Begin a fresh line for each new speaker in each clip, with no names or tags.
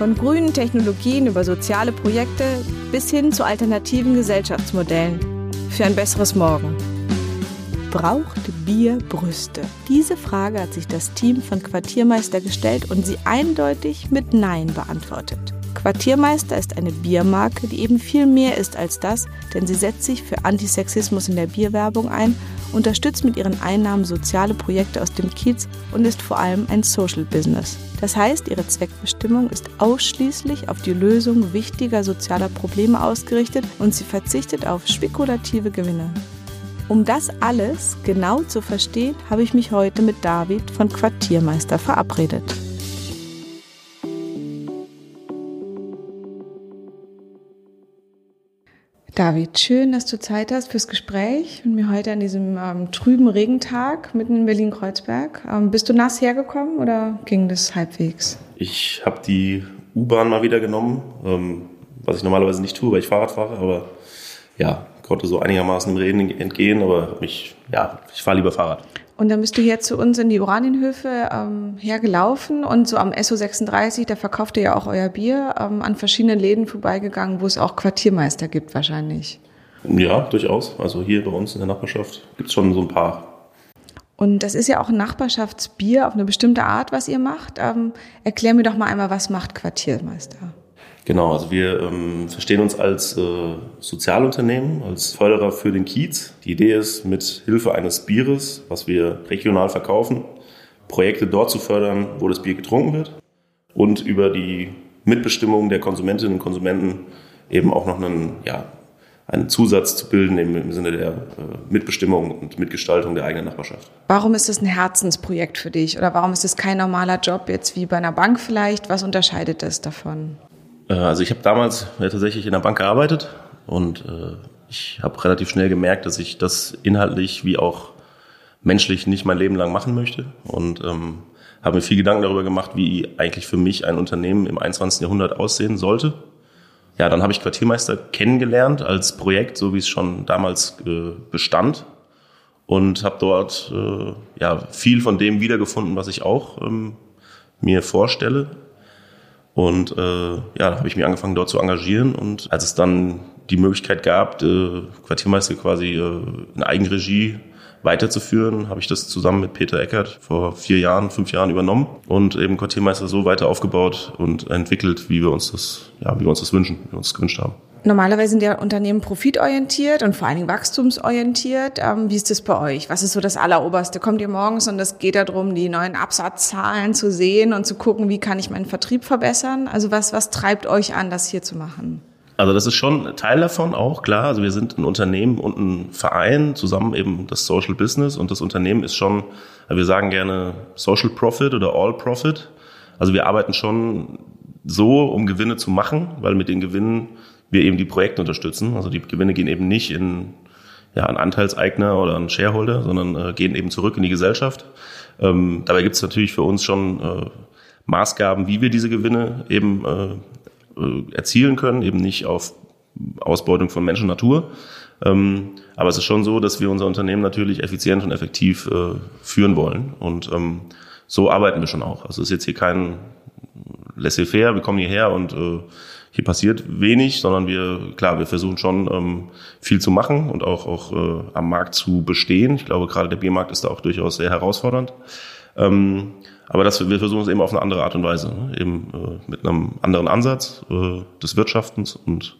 Von grünen Technologien über soziale Projekte bis hin zu alternativen Gesellschaftsmodellen für ein besseres Morgen. Braucht Bier Brüste? Diese Frage hat sich das Team von Quartiermeister gestellt und sie eindeutig mit Nein beantwortet. Quartiermeister ist eine Biermarke, die eben viel mehr ist als das, denn sie setzt sich für Antisexismus in der Bierwerbung ein, unterstützt mit ihren Einnahmen soziale Projekte aus dem Kiez und ist vor allem ein Social Business. Das heißt, ihre Zweckbestimmung ist ausschließlich auf die Lösung wichtiger sozialer Probleme ausgerichtet und sie verzichtet auf spekulative Gewinne. Um das alles genau zu verstehen, habe ich mich heute mit David von Quartiermeister verabredet. David, schön, dass du Zeit hast fürs Gespräch und mir heute an diesem ähm, trüben Regentag mitten in Berlin-Kreuzberg. Ähm, bist du nass hergekommen oder ging das halbwegs?
Ich habe die U-Bahn mal wieder genommen, ähm, was ich normalerweise nicht tue, weil ich Fahrrad fahre, aber ja, konnte so einigermaßen dem Reden entgehen, aber mich, ja, ich fahre lieber Fahrrad.
Und dann bist du hier zu uns in die Oranienhöfe ähm, hergelaufen und so am SO36, da verkauft ihr ja auch euer Bier, ähm, an verschiedenen Läden vorbeigegangen, wo es auch Quartiermeister gibt wahrscheinlich.
Ja, durchaus. Also hier bei uns in der Nachbarschaft gibt's schon so ein paar.
Und das ist ja auch ein Nachbarschaftsbier auf eine bestimmte Art, was ihr macht. Ähm, erklär mir doch mal einmal, was macht Quartiermeister?
Genau, also wir ähm, verstehen uns als äh, Sozialunternehmen, als Förderer für den Kiez. Die Idee ist, mit Hilfe eines Bieres, was wir regional verkaufen, Projekte dort zu fördern, wo das Bier getrunken wird und über die Mitbestimmung der Konsumentinnen und Konsumenten eben auch noch einen, ja, einen Zusatz zu bilden im, Sinne der äh, Mitbestimmung und Mitgestaltung der eigenen Nachbarschaft.
Warum ist das ein Herzensprojekt für dich oder warum ist es kein normaler Job jetzt wie bei einer Bank vielleicht? Was unterscheidet das davon?
Äh, Also ich habe damals ja, tatsächlich in der Bank gearbeitet und äh, ich habe relativ schnell gemerkt, dass ich das inhaltlich wie auch menschlich nicht mein Leben lang machen möchte und ähm, habe mir viel Gedanken darüber gemacht, wie eigentlich für mich ein Unternehmen im 21. Jahrhundert aussehen sollte. Ja, dann habe ich Quartiermeister kennengelernt als Projekt, so wie es schon damals äh, bestand und habe dort äh, ja viel von dem wiedergefunden, was ich auch ähm, mir vorstelle und äh, ja, da habe ich mich angefangen dort zu engagieren. Und als es dann die Möglichkeit gab, äh, Quartiermeister quasi äh, in Eigenregie weiterzuführen, habe ich das zusammen mit Peter Eckert vor vier Jahren, fünf Jahren übernommen und eben Quartiermeister so weiter aufgebaut und entwickelt, wie wir uns das, ja, wie wir uns das wünschen, wie wir uns gewünscht haben.
Normalerweise sind ja Unternehmen profitorientiert und vor allen Dingen wachstumsorientiert. Ähm, wie ist das bei euch? Was ist so das Alleroberste? Kommt ihr morgens und es geht darum, die neuen Absatzzahlen zu sehen und zu gucken, wie kann ich meinen Vertrieb verbessern? Also was, was treibt euch an, das hier zu machen?
Also das ist schon Teil davon auch, klar. Also wir sind ein Unternehmen und ein Verein, zusammen eben das Social Business und das Unternehmen ist schon, wir sagen gerne Social Profit oder All Profit. Also wir arbeiten schon so, um Gewinne zu machen, weil mit den Gewinnen wir eben die Projekte unterstützen. Also die Gewinne gehen eben nicht in ja, an Anteilseigner oder an Shareholder, sondern äh, gehen eben zurück in die Gesellschaft. Ähm, dabei gibt es natürlich für uns schon äh, Maßgaben, wie wir diese Gewinne eben äh, äh, erzielen können, eben nicht auf Ausbeutung von Mensch und Natur. Ähm, aber es ist schon so, dass wir unser Unternehmen natürlich effizient und effektiv äh, führen wollen. Und ähm, so arbeiten wir schon auch. Also es ist jetzt hier kein laissez-faire, wir kommen hierher und äh, hier passiert wenig, sondern wir, klar, wir versuchen schon ähm, viel zu machen und auch, auch äh, am Markt zu bestehen. Ich glaube, gerade der Biermarkt ist da auch durchaus sehr herausfordernd. Ähm, aber das, wir versuchen es eben auf eine andere Art und Weise, ne? eben äh, mit einem anderen Ansatz äh, des Wirtschaftens und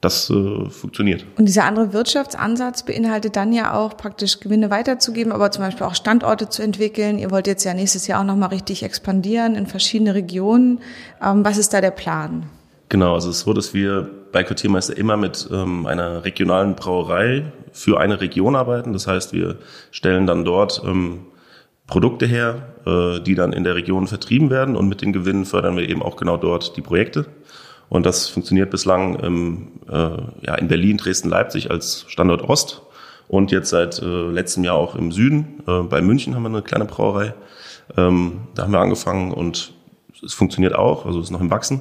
das äh, funktioniert.
Und dieser andere Wirtschaftsansatz beinhaltet dann ja auch praktisch Gewinne weiterzugeben, aber zum Beispiel auch Standorte zu entwickeln. Ihr wollt jetzt ja nächstes Jahr auch nochmal richtig expandieren in verschiedene Regionen. Ähm, was ist da der Plan?
Genau, also es ist so, dass wir bei Quartiermeister immer mit ähm, einer regionalen Brauerei für eine Region arbeiten. Das heißt, wir stellen dann dort ähm, Produkte her, äh, die dann in der Region vertrieben werden und mit den Gewinnen fördern wir eben auch genau dort die Projekte. Und das funktioniert bislang im, äh, ja, in Berlin, Dresden, Leipzig als Standort Ost und jetzt seit äh, letztem Jahr auch im Süden. Äh, bei München haben wir eine kleine Brauerei. Ähm, da haben wir angefangen und es funktioniert auch, also es ist noch im Wachsen.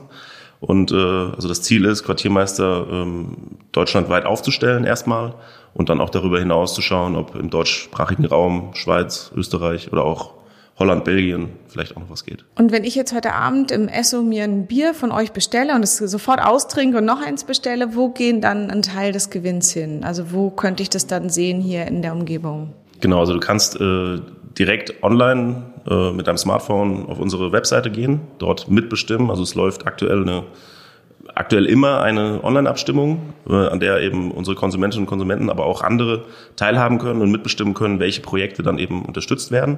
Und äh, also das Ziel ist, Quartiermeister ähm, deutschlandweit aufzustellen erstmal und dann auch darüber hinaus zu schauen, ob im deutschsprachigen Raum, Schweiz, Österreich oder auch Holland, Belgien vielleicht auch noch was geht.
Und wenn ich jetzt heute Abend im Esso mir ein Bier von euch bestelle und es sofort austrinke und noch eins bestelle, wo gehen dann ein Teil des Gewinns hin? Also wo könnte ich das dann sehen hier in der Umgebung?
Genau, also du kannst äh, direkt online mit deinem Smartphone auf unsere Webseite gehen, dort mitbestimmen. Also es läuft aktuell eine aktuell immer eine Online-Abstimmung, äh, an der eben unsere Konsumentinnen und Konsumenten, aber auch andere teilhaben können und mitbestimmen können, welche Projekte dann eben unterstützt werden.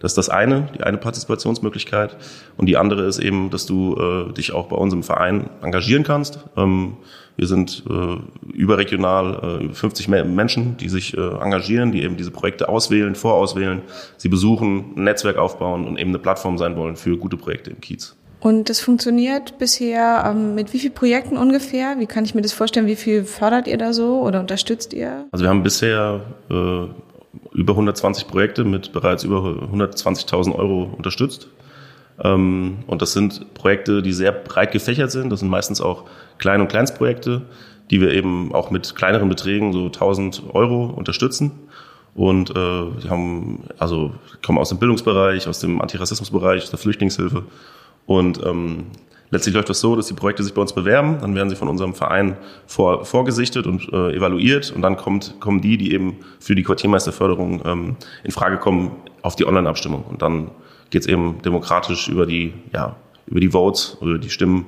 Das ist das eine, die eine Partizipationsmöglichkeit. Und die andere ist eben, dass du äh, dich auch bei unserem Verein engagieren kannst. Ähm, wir sind äh, überregional äh, über 50 Menschen, die sich äh, engagieren, die eben diese Projekte auswählen, vorauswählen, sie besuchen, ein Netzwerk aufbauen und eben eine Plattform sein wollen für gute Projekte im Kiez.
Und das funktioniert bisher ähm, mit wie vielen Projekten ungefähr? Wie kann ich mir das vorstellen? Wie viel fördert ihr da so oder unterstützt ihr?
Also wir haben bisher äh, über 120 Projekte mit bereits über 120.000 Euro unterstützt. Ähm, und das sind Projekte, die sehr breit gefächert sind. Das sind meistens auch Klein- und Kleinstprojekte, die wir eben auch mit kleineren Beträgen, so 1000 Euro, unterstützen. Und äh, die haben, also kommen aus dem Bildungsbereich, aus dem Antirassismusbereich, aus der Flüchtlingshilfe und ähm, letztlich läuft das so, dass die Projekte sich bei uns bewerben, dann werden sie von unserem Verein vor, vorgesichtet und äh, evaluiert und dann kommt, kommen die, die eben für die Quartiermeisterförderung ähm, in Frage kommen, auf die Online-Abstimmung. Und dann geht es eben demokratisch über die, ja, über die Votes, über die Stimmen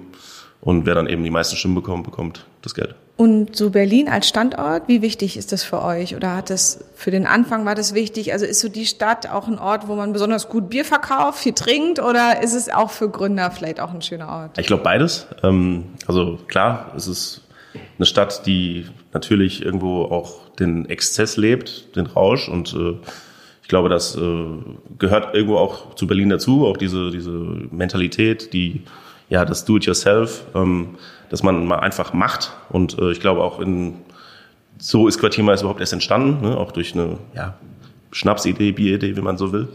und wer dann eben die meisten Stimmen bekommt, bekommt das Geld.
Und so Berlin als Standort, wie wichtig ist das für euch? Oder hat das für den Anfang war das wichtig? Also ist so die Stadt auch ein Ort, wo man besonders gut Bier verkauft, viel trinkt? Oder ist es auch für Gründer vielleicht auch ein schöner Ort?
Ich glaube beides. Ähm, also klar, es ist eine Stadt, die natürlich irgendwo auch den Exzess lebt, den Rausch und äh, ich glaube, das äh, gehört irgendwo auch zu Berlin dazu, auch diese, diese Mentalität, die, ja, das Do-it-yourself. Dass man mal einfach macht. Und äh, ich glaube auch in so ist Quartiermeister überhaupt erst entstanden, ne? auch durch eine ja, Schnapsidee, Bieridee, wie man so will.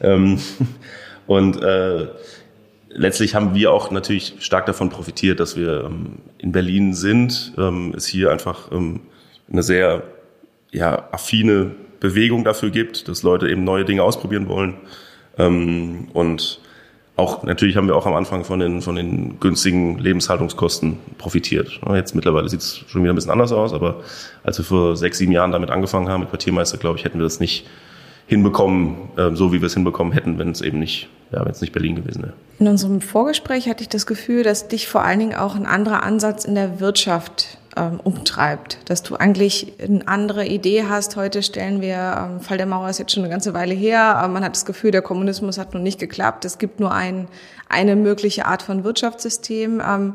Ähm, und äh, letztlich haben wir auch natürlich stark davon profitiert, dass wir ähm, in Berlin sind. Ähm, es hier einfach ähm, eine sehr ja, affine Bewegung dafür gibt, dass Leute eben neue Dinge ausprobieren wollen. Ähm, und auch natürlich haben wir auch am Anfang von den, von den günstigen Lebenshaltungskosten profitiert. Jetzt mittlerweile sieht es schon wieder ein bisschen anders aus, aber als wir vor sechs, sieben Jahren damit angefangen haben mit Quartiermeister, glaube ich, hätten wir das nicht hinbekommen, ähm, so wie wir es hinbekommen hätten, wenn es eben nicht, ja, wenn es nicht Berlin gewesen wäre.
In unserem Vorgespräch hatte ich das Gefühl, dass dich vor allen Dingen auch ein anderer Ansatz in der Wirtschaft ähm, umtreibt, dass du eigentlich eine andere Idee hast. Heute stellen wir, ähm, Fall der Mauer ist jetzt schon eine ganze Weile her, aber man hat das Gefühl, der Kommunismus hat noch nicht geklappt. Es gibt nur ein, eine mögliche Art von Wirtschaftssystem. Ähm,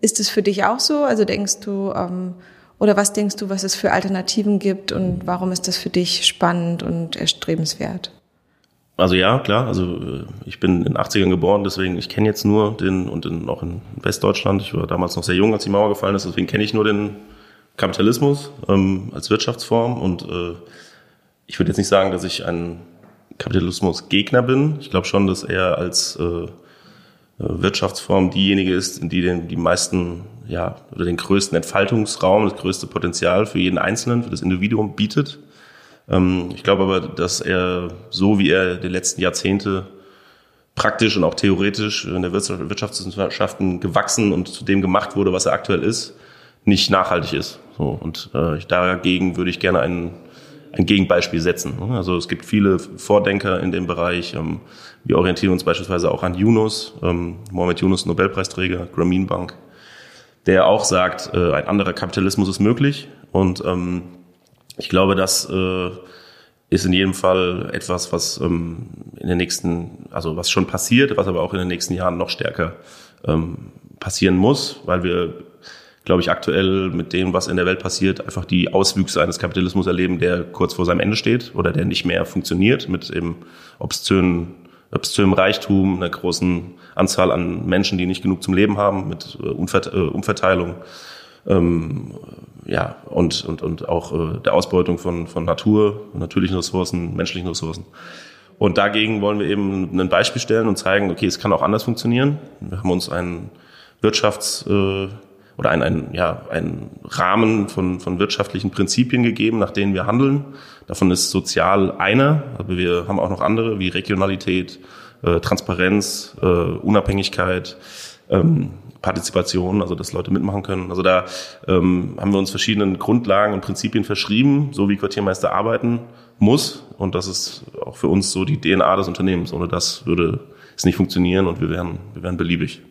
ist es für dich auch so? Also denkst du, ähm, oder was denkst du, was es für Alternativen gibt und warum ist das für dich spannend und erstrebenswert?
Also ja, klar. Also äh, ich bin in den 80ern geboren, deswegen ich kenne jetzt nur den und in, auch in Westdeutschland. Ich war damals noch sehr jung, als die Mauer gefallen ist, deswegen kenne ich nur den Kapitalismus ähm, als Wirtschaftsform und äh, ich würde jetzt nicht sagen, dass ich ein Kapitalismusgegner bin. Ich glaube schon, dass er als äh, äh, Wirtschaftsform diejenige ist, in die den, die meisten, ja, oder den größten Entfaltungsraum, das größte Potenzial für jeden Einzelnen, für das Individuum bietet. Ähm, ich glaube aber, dass er so wie er die letzten Jahrzehnte praktisch und auch theoretisch in der Wirtschaftswissenschaften gewachsen und zu dem gemacht wurde, was er aktuell ist, nicht nachhaltig ist. So, und äh, dagegen würde ich gerne ein, ein Gegenbeispiel setzen. Also es gibt viele Vordenker in dem Bereich. Ähm, wir orientieren uns beispielsweise auch an Yunus, ähm, Mohamed Yunus, Nobelpreisträger, Grameen Bank, der auch sagt, äh, ein anderer Kapitalismus ist möglich. Und ähm, ich glaube, das äh, ist in jedem Fall etwas, was ähm, in den nächsten, also was schon passiert, was aber auch in den nächsten Jahren noch stärker ähm, passieren muss, weil wir, glaube ich, aktuell mit dem, was in der Welt passiert, einfach die Auswüchse eines Kapitalismus erleben, der kurz vor seinem Ende steht oder der nicht mehr funktioniert mit eben obszönen obszönem Reichtum, einer großen Anzahl an Menschen, die nicht genug zum Leben haben, mit äh, Umverteilung, ähm, ja, und, und, und auch äh, der Ausbeutung von, von Natur, natürlichen Ressourcen, menschlichen Ressourcen. Und dagegen wollen wir eben ein Beispiel stellen und zeigen, okay, es kann auch anders funktionieren. Wir haben uns einen Wirtschafts- äh, oder einen, einen, ja, einen Rahmen von, von wirtschaftlichen Prinzipien gegeben, nach denen wir handeln. Davon ist sozial einer, aber wir haben auch noch andere wie Regionalität, äh, Transparenz, äh, Unabhängigkeit, ähm, Partizipation, also dass Leute mitmachen können. Also da ähm, haben wir uns verschiedenen Grundlagen und Prinzipien verschrieben, so wie Quartiermeister arbeiten muss. Und das ist auch für uns so die DNA des Unternehmens. Ohne das würde es nicht funktionieren und wir wären, wir wären beliebig.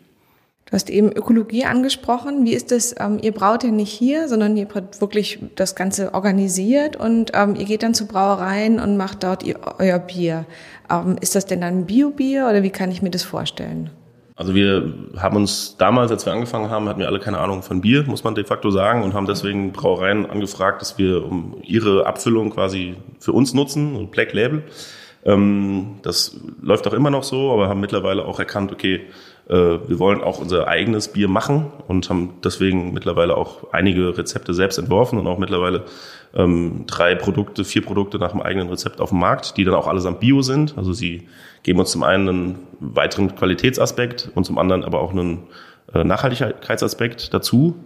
Du hast eben Ökologie angesprochen. Wie ist es? Ähm, ihr braut ja nicht hier, sondern ihr habt wirklich das Ganze organisiert und ähm, ihr geht dann zu Brauereien und macht dort ihr, euer Bier. Ähm, ist das denn dann Bio-Bier oder wie kann ich mir das vorstellen?
Also wir haben uns damals, als wir angefangen haben, hatten wir alle keine Ahnung von Bier, muss man de facto sagen, und haben deswegen Brauereien angefragt, dass wir um ihre Abfüllung quasi für uns nutzen, Black Label. Ähm, das läuft auch immer noch so, aber haben mittlerweile auch erkannt, okay, äh, wir wollen auch unser eigenes Bier machen und haben deswegen mittlerweile auch einige Rezepte selbst entworfen und auch mittlerweile ähm, drei Produkte, vier Produkte nach dem eigenen Rezept auf dem Markt, die dann auch allesamt Bio sind. Also sie geben uns zum einen einen weiteren Qualitätsaspekt und zum anderen aber auch einen äh, Nachhaltigkeitsaspekt dazu.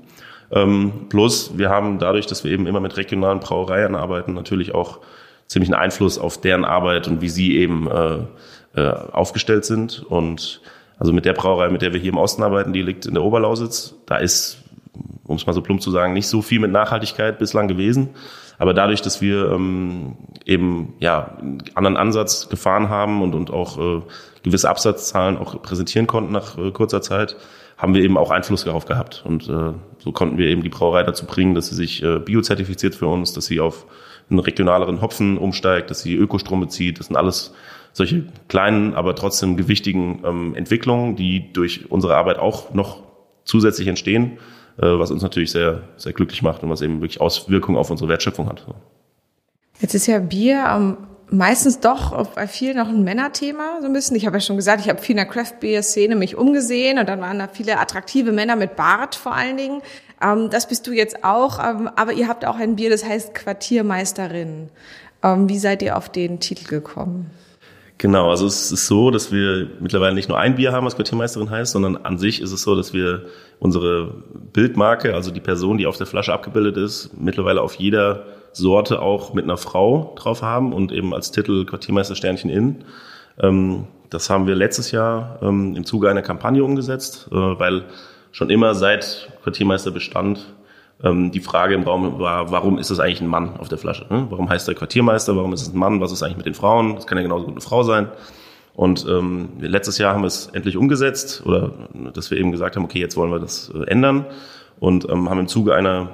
Ähm, plus wir haben dadurch, dass wir eben immer mit regionalen Brauereien arbeiten, natürlich auch ziemlichen Einfluss auf deren Arbeit und wie sie eben äh, äh, aufgestellt sind. Und also mit der Brauerei, mit der wir hier im Osten arbeiten, die liegt in der Oberlausitz. Da ist, um es mal so plump zu sagen, nicht so viel mit Nachhaltigkeit bislang gewesen. Aber dadurch, dass wir ähm, eben ja einen anderen Ansatz gefahren haben und, und auch äh, gewisse Absatzzahlen auch präsentieren konnten nach äh, kurzer Zeit, haben wir eben auch Einfluss darauf gehabt. Und äh, so konnten wir eben die Brauerei dazu bringen, dass sie sich äh, biozertifiziert für uns, dass sie auf einen regionaleren Hopfen umsteigt, dass sie Ökostrom bezieht. Das sind alles solche kleinen, aber trotzdem gewichtigen ähm, Entwicklungen, die durch unsere Arbeit auch noch zusätzlich entstehen, was uns natürlich sehr, sehr glücklich macht und was eben wirklich Auswirkungen auf unsere Wertschöpfung hat.
Jetzt ist ja Bier ähm, meistens doch bei vielen noch ein Männerthema so ein bisschen. Ich habe ja schon gesagt, ich habe viel in der Craft Beer Szene mich umgesehen und dann waren da viele attraktive Männer mit Bart vor allen Dingen. Ähm, das bist du jetzt auch, ähm, aber ihr habt auch ein Bier, das heißt Quartiermeisterin. Ähm, wie seid ihr auf den Titel gekommen?
Genau, also es ist so, dass wir mittlerweile nicht nur ein Bier haben, was Quartiermeisterin heißt, sondern an sich ist es so, dass wir unsere Bildmarke, also die Person, die auf der Flasche abgebildet ist, mittlerweile auf jeder Sorte auch mit einer Frau drauf haben und eben als Titel Quartiermeister Sternchen in. Ähm, das haben wir letztes Jahr ähm, im Zuge einer Kampagne umgesetzt, äh, weil schon immer seit Quartiermeister bestand die Frage im Raum war, warum ist es eigentlich ein Mann auf der Flasche? Ne? Warum heißt der Quartiermeister? Warum ist es ein Mann? Was ist eigentlich mit den Frauen? Das kann ja genauso gut eine Frau sein. Und ähm, letztes Jahr haben wir es endlich umgesetzt oder dass wir eben gesagt haben, okay, jetzt wollen wir das äh, ändern und ähm, haben im Zuge einer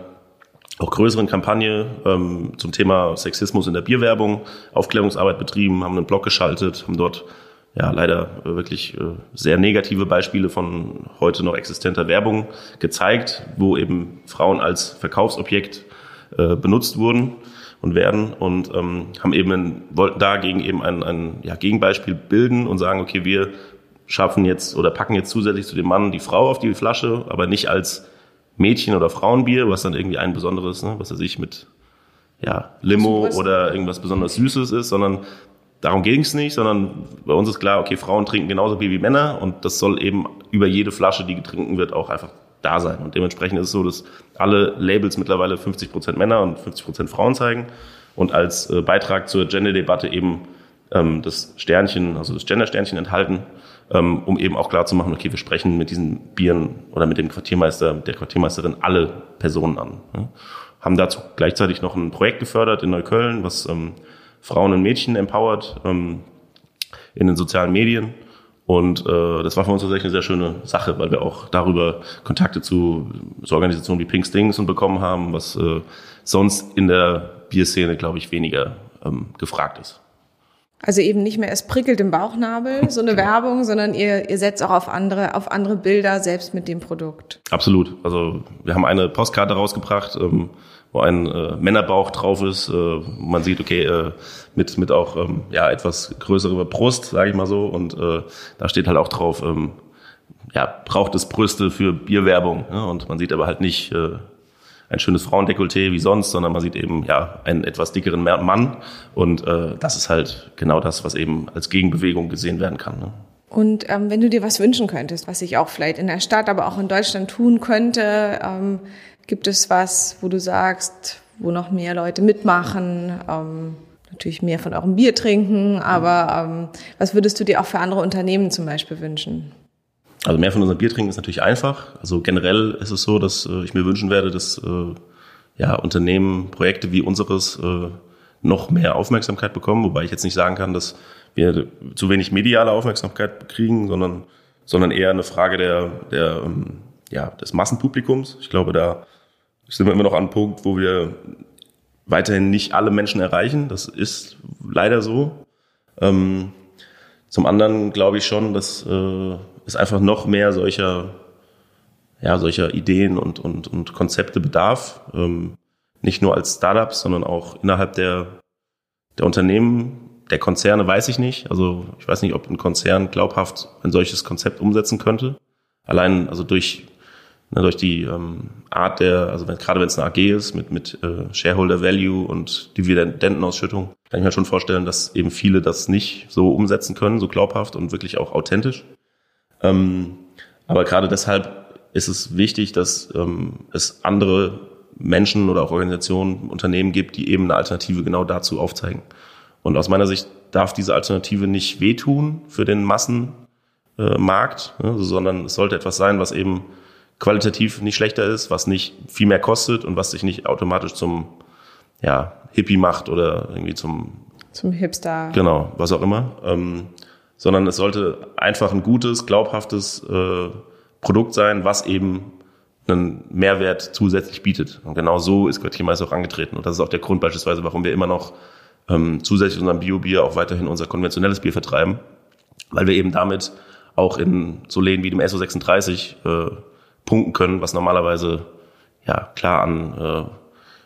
auch größeren Kampagne ähm, zum Thema Sexismus in der Bierwerbung Aufklärungsarbeit betrieben, haben einen Blog geschaltet, haben dort ja leider äh, wirklich äh, sehr negative Beispiele von heute noch existenter Werbung gezeigt, wo eben Frauen als Verkaufsobjekt äh, benutzt wurden und werden und ähm, haben eben ein, wollten dagegen eben ein, ein ja, Gegenbeispiel bilden und sagen, okay, wir schaffen jetzt oder packen jetzt zusätzlich zu dem Mann die Frau auf die Flasche, aber nicht als Mädchen- oder Frauenbier, was dann irgendwie ein besonderes, ne, was er sich mit ja, Limo oder irgendwas besonders Süßes ist, sondern darum ging es nicht, sondern bei uns ist klar, okay, Frauen trinken genauso Bier wie Männer und das soll eben über jede Flasche, die getrunken wird, auch einfach da sein. Und dementsprechend ist es so, dass alle Labels mittlerweile 50 Prozent Männer und 50 Prozent Frauen zeigen und als äh, Beitrag zur Gender-Debatte eben ähm, das Sternchen, also das Gender-Sternchen enthalten, ähm, um eben auch klar zu machen, okay, wir sprechen mit diesen Bieren oder mit dem Quartiermeister, der Quartiermeisterin alle Personen an. Ja. Haben dazu gleichzeitig noch ein Projekt gefördert in Neukölln, was ähm, Frauen und Mädchen empowert ähm, in den sozialen Medien. Und äh, das war für uns tatsächlich eine sehr schöne Sache, weil wir auch darüber Kontakte zu so Organisationen wie Pink Stings bekommen haben, was äh, sonst in der Bierszene, glaube ich, weniger ähm, gefragt ist.
Also eben nicht mehr, es prickelt im Bauchnabel, so eine genau. Werbung, sondern ihr, ihr setzt auch auf andere, auf andere Bilder selbst mit dem Produkt.
Absolut. Also wir haben eine Postkarte rausgebracht, ähm, wo ein äh, Männerbauch drauf ist. Äh, man sieht, okay, äh, mit, mit auch ähm, ja, etwas größerer Brust, sage ich mal so. Und äh, da steht halt auch drauf, ähm, ja, braucht es Brüste für Bierwerbung. Ja? Und man sieht aber halt nicht äh, ein schönes Frauendekolleté wie sonst, sondern man sieht eben ja einen etwas dickeren Mann. Und äh, das ist halt genau das, was eben als Gegenbewegung gesehen werden kann. Ne?
Und ähm, wenn du dir was wünschen könntest, was ich auch vielleicht in der Stadt, aber auch in Deutschland tun könnte, ähm, Gibt es was, wo du sagst, wo noch mehr Leute mitmachen? Ähm, natürlich mehr von eurem Bier trinken, aber ähm, was würdest du dir auch für andere Unternehmen zum Beispiel wünschen?
Also mehr von unserem Bier trinken ist natürlich einfach. Also generell ist es so, dass äh, ich mir wünschen werde, dass äh, ja, Unternehmen, Projekte wie unseres äh, noch mehr Aufmerksamkeit bekommen, wobei ich jetzt nicht sagen kann, dass wir zu wenig mediale Aufmerksamkeit kriegen, sondern, sondern eher eine Frage der, der, ähm, ja, des Massenpublikums. Ich glaube, da sind wir immer noch an einem Punkt, wo wir weiterhin nicht alle Menschen erreichen. Das ist leider so. Ähm, zum anderen glaube ich schon, dass äh, es einfach noch mehr solcher, ja, solcher Ideen und, und, und Konzepte bedarf. Ähm, nicht nur als Startups, sondern auch innerhalb der, der Unternehmen, der Konzerne weiß ich nicht. Also ich weiß nicht, ob ein Konzern glaubhaft ein solches Konzept umsetzen könnte. Allein also durch ne, durch die ähm, Art der, also wenn, gerade wenn es eine AG ist mit, mit äh, Shareholder Value und Dividendenausschüttung, kann ich mir schon vorstellen, dass eben viele das nicht so umsetzen können, so glaubhaft und wirklich auch authentisch. Ähm, aber gerade deshalb ist es wichtig, dass ähm, es andere Menschen oder auch Organisationen, Unternehmen gibt, die eben eine Alternative genau dazu aufzeigen. Und aus meiner Sicht darf diese Alternative nicht wehtun für den Massenmarkt, äh, ne, sondern es sollte etwas sein, was eben qualitativ nicht schlechter ist, was nicht viel mehr kostet und was sich nicht automatisch zum ja, Hippie macht oder irgendwie zum
zum Hipster.
Genau, was auch immer. Ähm, sondern es sollte einfach ein gutes, glaubhaftes äh, Produkt sein, was eben einen Mehrwert zusätzlich bietet. Und genau so ist Göttchenmeister auch angetreten. Und das ist auch der Grund beispielsweise, warum wir immer noch ähm, zusätzlich unserem Bio-Bier auch weiterhin unser konventionelles Bier vertreiben, weil wir eben damit auch in so Läden wie dem SO36 äh, punkten können, was normalerweise ja klar an äh,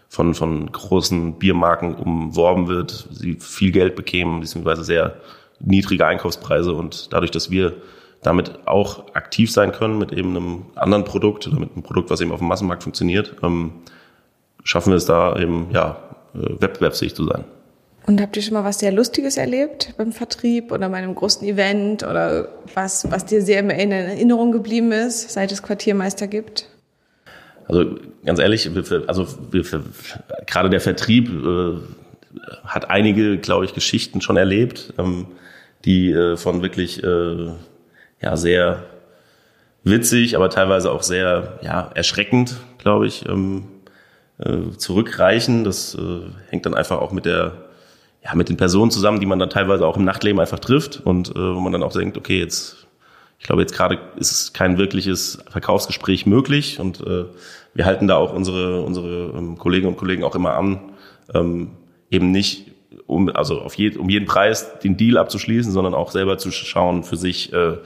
von, von großen Biermarken umworben wird, sie viel Geld bekämen, beziehungsweise sehr niedrige Einkaufspreise und dadurch, dass wir damit auch aktiv sein können mit eben einem anderen Produkt oder mit einem Produkt, was eben auf dem Massenmarkt funktioniert, ähm, schaffen wir es da eben ja äh, wettbewerbsfähig zu sein.
Und habt ihr schon mal was sehr Lustiges erlebt beim Vertrieb oder bei einem großen Event oder was, was dir sehr in Erinnerung geblieben ist, seit es Quartiermeister gibt?
Also ganz ehrlich, also gerade der Vertrieb äh, hat einige, glaube ich, Geschichten schon erlebt, ähm, die äh, von wirklich äh, ja sehr witzig, aber teilweise auch sehr ja erschreckend, glaube ich, ähm, äh, zurückreichen. Das äh, hängt dann einfach auch mit der ja, mit den Personen zusammen, die man dann teilweise auch im Nachtleben einfach trifft und äh, wo man dann auch denkt, okay, jetzt, ich glaube, jetzt gerade ist kein wirkliches Verkaufsgespräch möglich und äh, wir halten da auch unsere, unsere ähm, Kolleginnen und Kollegen auch immer an, ähm, eben nicht um, also auf je, um jeden Preis den Deal abzuschließen, sondern auch selber zu schauen für sich, äh,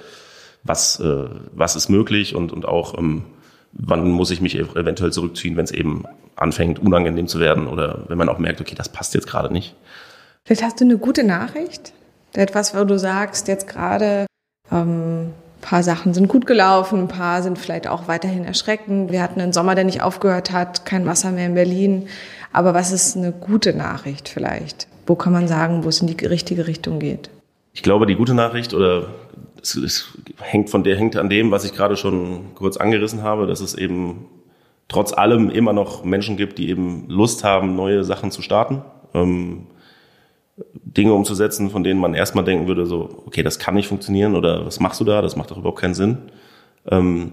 was, äh, was ist möglich und, und auch, ähm, wann muss ich mich eventuell zurückziehen, wenn es eben anfängt, unangenehm zu werden oder wenn man auch merkt, okay, das passt jetzt gerade nicht.
Vielleicht hast du eine gute Nachricht, etwas, wo du sagst, jetzt gerade ähm, paar Sachen sind gut gelaufen, ein paar sind vielleicht auch weiterhin erschreckend. Wir hatten einen Sommer, der nicht aufgehört hat, kein Wasser mehr in Berlin. Aber was ist eine gute Nachricht vielleicht? Wo kann man sagen, wo es in die richtige Richtung geht?
Ich glaube, die gute Nachricht oder es, es hängt von der hängt an dem, was ich gerade schon kurz angerissen habe, dass es eben trotz allem immer noch Menschen gibt, die eben Lust haben, neue Sachen zu starten. Ähm, Dinge umzusetzen, von denen man erstmal denken würde, so, okay, das kann nicht funktionieren oder was machst du da? Das macht doch überhaupt keinen Sinn. Ähm,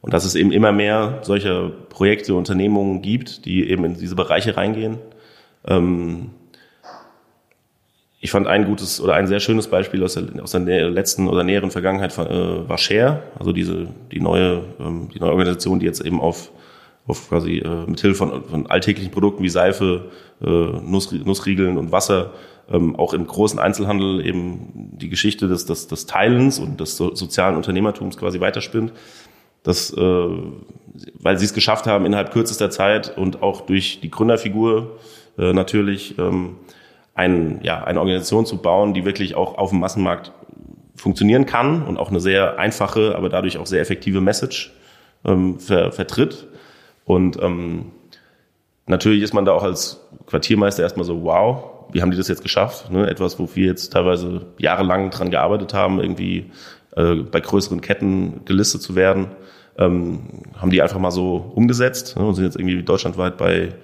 und dass es eben immer mehr solcher Projekte, Unternehmungen gibt, die eben in diese Bereiche reingehen. Ähm, ich fand ein gutes oder ein sehr schönes Beispiel aus der, aus der letzten oder näheren Vergangenheit äh, war Share, also diese die neue ähm, die neue Organisation, die jetzt eben auf auf quasi äh, mit Hilfe von, von alltäglichen Produkten wie Seife, äh, Nuss, Nussriegeln und Wasser ähm, auch im großen Einzelhandel eben die Geschichte des, des, des Teilens und des so, sozialen Unternehmertums quasi weiterspinnt. Das, äh, weil sie es geschafft haben, innerhalb kürzester Zeit und auch durch die Gründerfigur äh, natürlich ähm, ein, ja, eine Organisation zu bauen, die wirklich auch auf dem Massenmarkt funktionieren kann und auch eine sehr einfache, aber dadurch auch sehr effektive Message ähm, ver, vertritt. Und ähm, natürlich ist man da auch als Quartiermeister erstmal so, wow, wie haben die das jetzt geschafft? Ne? Etwas, wo wir jetzt teilweise jahrelang dran gearbeitet haben, irgendwie äh, bei größeren Ketten gelistet zu werden, ähm, haben die einfach mal so umgesetzt ne? und sind jetzt irgendwie deutschlandweit bei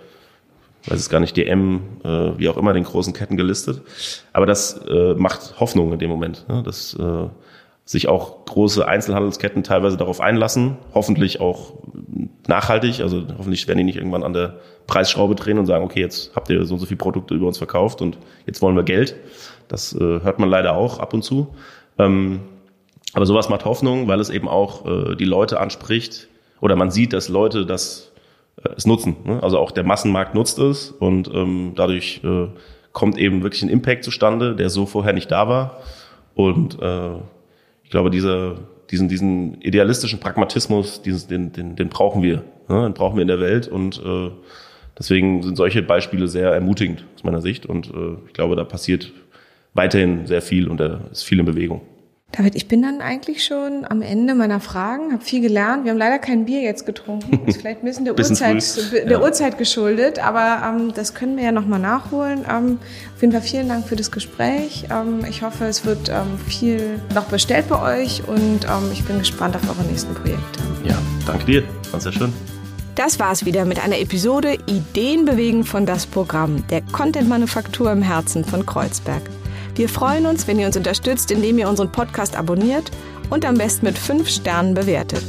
weiß es gar nicht, DM, äh, wie auch immer, den großen Ketten gelistet. Aber das äh, macht Hoffnung in dem Moment, ne? dass äh, sich auch große Einzelhandelsketten teilweise darauf einlassen, hoffentlich auch nachhaltig, also hoffentlich werden die nicht irgendwann an der Preisschraube drehen und sagen, okay, jetzt habt ihr so und so viele Produkte über uns verkauft und jetzt wollen wir Geld. Das äh, hört man leider auch ab und zu. Ähm, aber sowas macht Hoffnung, weil es eben auch äh, die Leute anspricht oder man sieht, dass Leute das äh, es nutzen. Ne? Also auch der Massenmarkt nutzt es und ähm, dadurch äh, kommt eben wirklich ein Impact zustande, der so vorher nicht da war. Und äh, ich glaube, diese, diesen, diesen idealistischen Pragmatismus, diesen, den, den, den brauchen wir. Ne? Den brauchen wir in der Welt und äh, deswegen sind solche Beispiele sehr ermutigend aus meiner Sicht. Und äh, ich glaube, da passiert weiterhin sehr viel und da ist viel in Bewegung.
David, ich bin dann eigentlich schon am Ende meiner Fragen, habe viel gelernt. Wir haben leider kein Bier jetzt getrunken. Ist vielleicht ein bisschen der, Uhrzeit, der ja. Uhrzeit geschuldet, aber ähm, das können wir ja nochmal nachholen. Ähm, auf jeden Fall vielen Dank für das Gespräch. Ähm, ich hoffe, es wird ähm, viel noch bestellt bei euch und ähm, ich bin gespannt auf eure nächsten Projekte.
Ja, danke dir. Fand sehr schön.
Das war's wieder mit einer Episode Ideen bewegen von das Programm, der Content-Manufaktur im Herzen von Kreuzberg. Wir freuen uns, wenn ihr uns unterstützt, indem ihr unseren Podcast abonniert und am besten mit fünf Sternen bewertet.